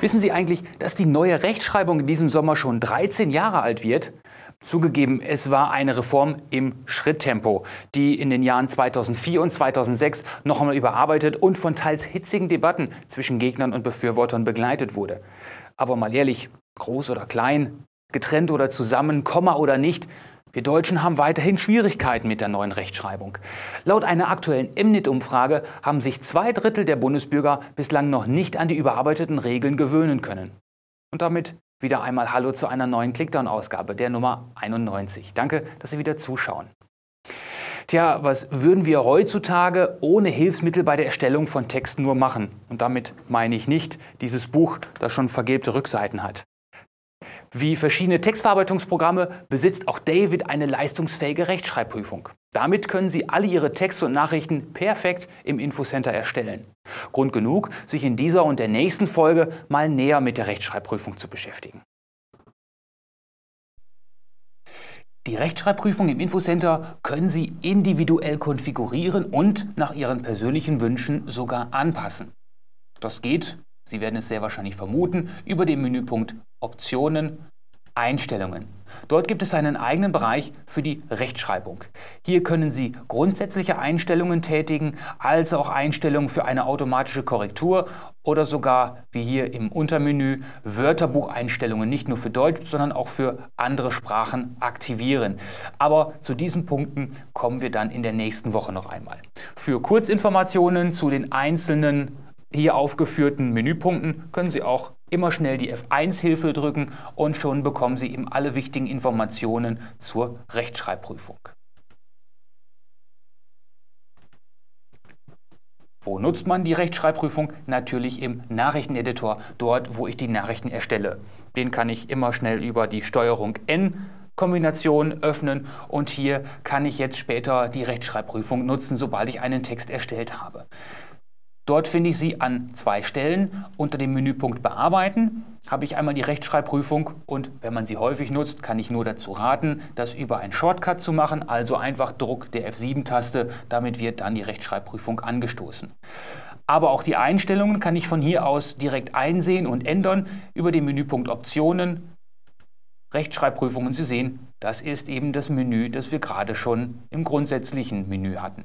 Wissen Sie eigentlich, dass die neue Rechtschreibung in diesem Sommer schon 13 Jahre alt wird? Zugegeben, es war eine Reform im Schritttempo, die in den Jahren 2004 und 2006 noch einmal überarbeitet und von teils hitzigen Debatten zwischen Gegnern und Befürwortern begleitet wurde. Aber mal ehrlich, groß oder klein, getrennt oder zusammen, Komma oder nicht, wir Deutschen haben weiterhin Schwierigkeiten mit der neuen Rechtschreibung. Laut einer aktuellen MNIT-Umfrage haben sich zwei Drittel der Bundesbürger bislang noch nicht an die überarbeiteten Regeln gewöhnen können. Und damit wieder einmal Hallo zu einer neuen Clickdown-Ausgabe, der Nummer 91. Danke, dass Sie wieder zuschauen. Tja, was würden wir heutzutage ohne Hilfsmittel bei der Erstellung von Texten nur machen? Und damit meine ich nicht dieses Buch, das schon vergilbte Rückseiten hat. Wie verschiedene Textverarbeitungsprogramme besitzt auch David eine leistungsfähige Rechtschreibprüfung. Damit können Sie alle Ihre Texte und Nachrichten perfekt im Infocenter erstellen. Grund genug, sich in dieser und der nächsten Folge mal näher mit der Rechtschreibprüfung zu beschäftigen. Die Rechtschreibprüfung im Infocenter können Sie individuell konfigurieren und nach Ihren persönlichen Wünschen sogar anpassen. Das geht Sie werden es sehr wahrscheinlich vermuten, über den Menüpunkt Optionen, Einstellungen. Dort gibt es einen eigenen Bereich für die Rechtschreibung. Hier können Sie grundsätzliche Einstellungen tätigen, als auch Einstellungen für eine automatische Korrektur oder sogar, wie hier im Untermenü, Wörterbucheinstellungen nicht nur für Deutsch, sondern auch für andere Sprachen aktivieren. Aber zu diesen Punkten kommen wir dann in der nächsten Woche noch einmal. Für Kurzinformationen zu den einzelnen hier aufgeführten Menüpunkten können Sie auch immer schnell die F1-Hilfe drücken und schon bekommen Sie eben alle wichtigen Informationen zur Rechtschreibprüfung. Wo nutzt man die Rechtschreibprüfung? Natürlich im Nachrichteneditor, dort wo ich die Nachrichten erstelle. Den kann ich immer schnell über die Steuerung N Kombination öffnen und hier kann ich jetzt später die Rechtschreibprüfung nutzen, sobald ich einen Text erstellt habe. Dort finde ich sie an zwei Stellen. Unter dem Menüpunkt Bearbeiten habe ich einmal die Rechtschreibprüfung und wenn man sie häufig nutzt, kann ich nur dazu raten, das über einen Shortcut zu machen, also einfach Druck der F7-Taste. Damit wird dann die Rechtschreibprüfung angestoßen. Aber auch die Einstellungen kann ich von hier aus direkt einsehen und ändern über den Menüpunkt Optionen, Rechtschreibprüfungen. Sie sehen, das ist eben das Menü, das wir gerade schon im grundsätzlichen Menü hatten.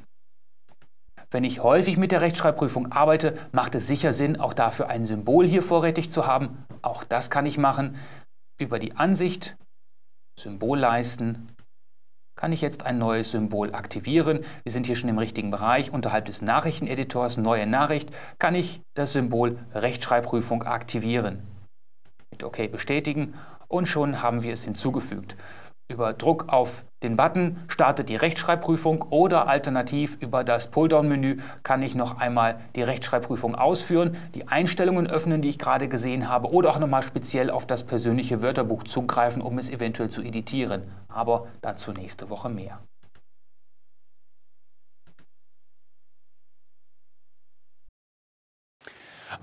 Wenn ich häufig mit der Rechtschreibprüfung arbeite, macht es sicher Sinn, auch dafür ein Symbol hier vorrätig zu haben. Auch das kann ich machen. Über die Ansicht, Symbolleisten, kann ich jetzt ein neues Symbol aktivieren. Wir sind hier schon im richtigen Bereich. Unterhalb des Nachrichteneditors Neue Nachricht kann ich das Symbol Rechtschreibprüfung aktivieren. Mit OK bestätigen und schon haben wir es hinzugefügt. Über Druck auf den Button startet die Rechtschreibprüfung oder alternativ über das Pulldown-Menü kann ich noch einmal die Rechtschreibprüfung ausführen, die Einstellungen öffnen, die ich gerade gesehen habe oder auch nochmal speziell auf das persönliche Wörterbuch zugreifen, um es eventuell zu editieren. Aber dazu nächste Woche mehr.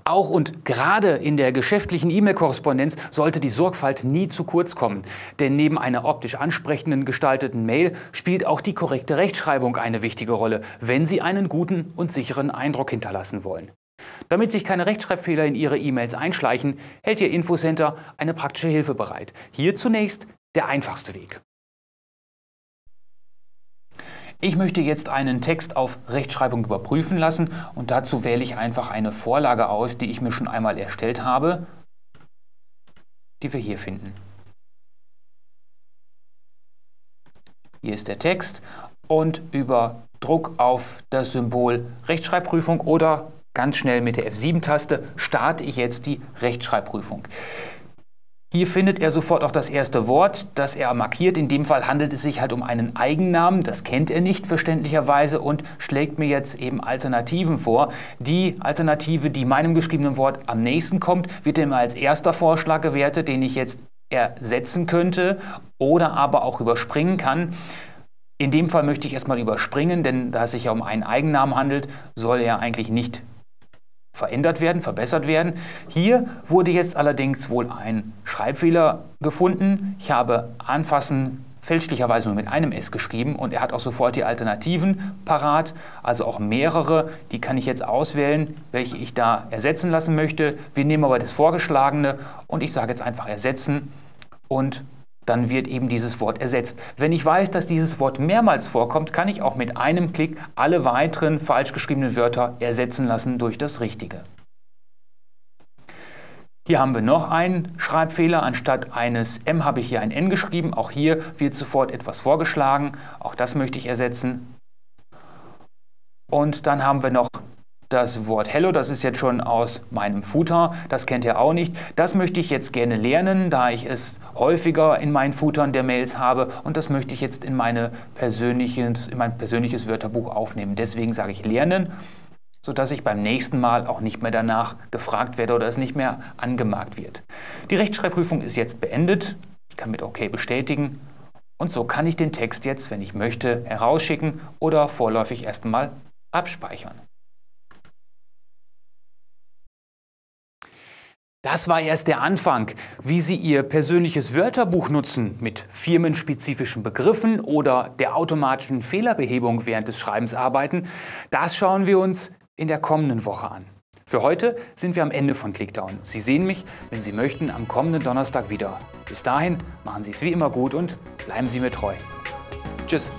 Auch und gerade in der geschäftlichen E-Mail-Korrespondenz sollte die Sorgfalt nie zu kurz kommen. Denn neben einer optisch ansprechenden gestalteten Mail spielt auch die korrekte Rechtschreibung eine wichtige Rolle, wenn Sie einen guten und sicheren Eindruck hinterlassen wollen. Damit sich keine Rechtschreibfehler in Ihre E-Mails einschleichen, hält Ihr Infocenter eine praktische Hilfe bereit. Hier zunächst der einfachste Weg. Ich möchte jetzt einen Text auf Rechtschreibung überprüfen lassen und dazu wähle ich einfach eine Vorlage aus, die ich mir schon einmal erstellt habe, die wir hier finden. Hier ist der Text und über Druck auf das Symbol Rechtschreibprüfung oder ganz schnell mit der F7-Taste starte ich jetzt die Rechtschreibprüfung. Hier findet er sofort auch das erste Wort, das er markiert. In dem Fall handelt es sich halt um einen Eigennamen. Das kennt er nicht verständlicherweise und schlägt mir jetzt eben Alternativen vor. Die Alternative, die meinem geschriebenen Wort am nächsten kommt, wird ihm als erster Vorschlag gewertet, den ich jetzt ersetzen könnte oder aber auch überspringen kann. In dem Fall möchte ich erstmal überspringen, denn da es sich ja um einen Eigennamen handelt, soll er eigentlich nicht verändert werden, verbessert werden. Hier wurde jetzt allerdings wohl ein Schreibfehler gefunden. Ich habe anfassen fälschlicherweise nur mit einem S geschrieben und er hat auch sofort die Alternativen parat, also auch mehrere. Die kann ich jetzt auswählen, welche ich da ersetzen lassen möchte. Wir nehmen aber das vorgeschlagene und ich sage jetzt einfach ersetzen und dann wird eben dieses Wort ersetzt. Wenn ich weiß, dass dieses Wort mehrmals vorkommt, kann ich auch mit einem Klick alle weiteren falsch geschriebenen Wörter ersetzen lassen durch das Richtige. Hier haben wir noch einen Schreibfehler. Anstatt eines M habe ich hier ein N geschrieben. Auch hier wird sofort etwas vorgeschlagen. Auch das möchte ich ersetzen. Und dann haben wir noch das Wort Hello, das ist jetzt schon aus meinem Footer, das kennt ihr auch nicht. Das möchte ich jetzt gerne lernen, da ich es häufiger in meinen Footern der Mails habe und das möchte ich jetzt in, meine persönliches, in mein persönliches Wörterbuch aufnehmen. Deswegen sage ich lernen, sodass ich beim nächsten Mal auch nicht mehr danach gefragt werde oder es nicht mehr angemarkt wird. Die Rechtschreibprüfung ist jetzt beendet. Ich kann mit OK bestätigen. Und so kann ich den Text jetzt, wenn ich möchte, herausschicken oder vorläufig erstmal abspeichern. Das war erst der Anfang. Wie Sie Ihr persönliches Wörterbuch nutzen mit firmenspezifischen Begriffen oder der automatischen Fehlerbehebung während des Schreibens arbeiten, das schauen wir uns in der kommenden Woche an. Für heute sind wir am Ende von Clickdown. Sie sehen mich, wenn Sie möchten, am kommenden Donnerstag wieder. Bis dahin machen Sie es wie immer gut und bleiben Sie mir treu. Tschüss.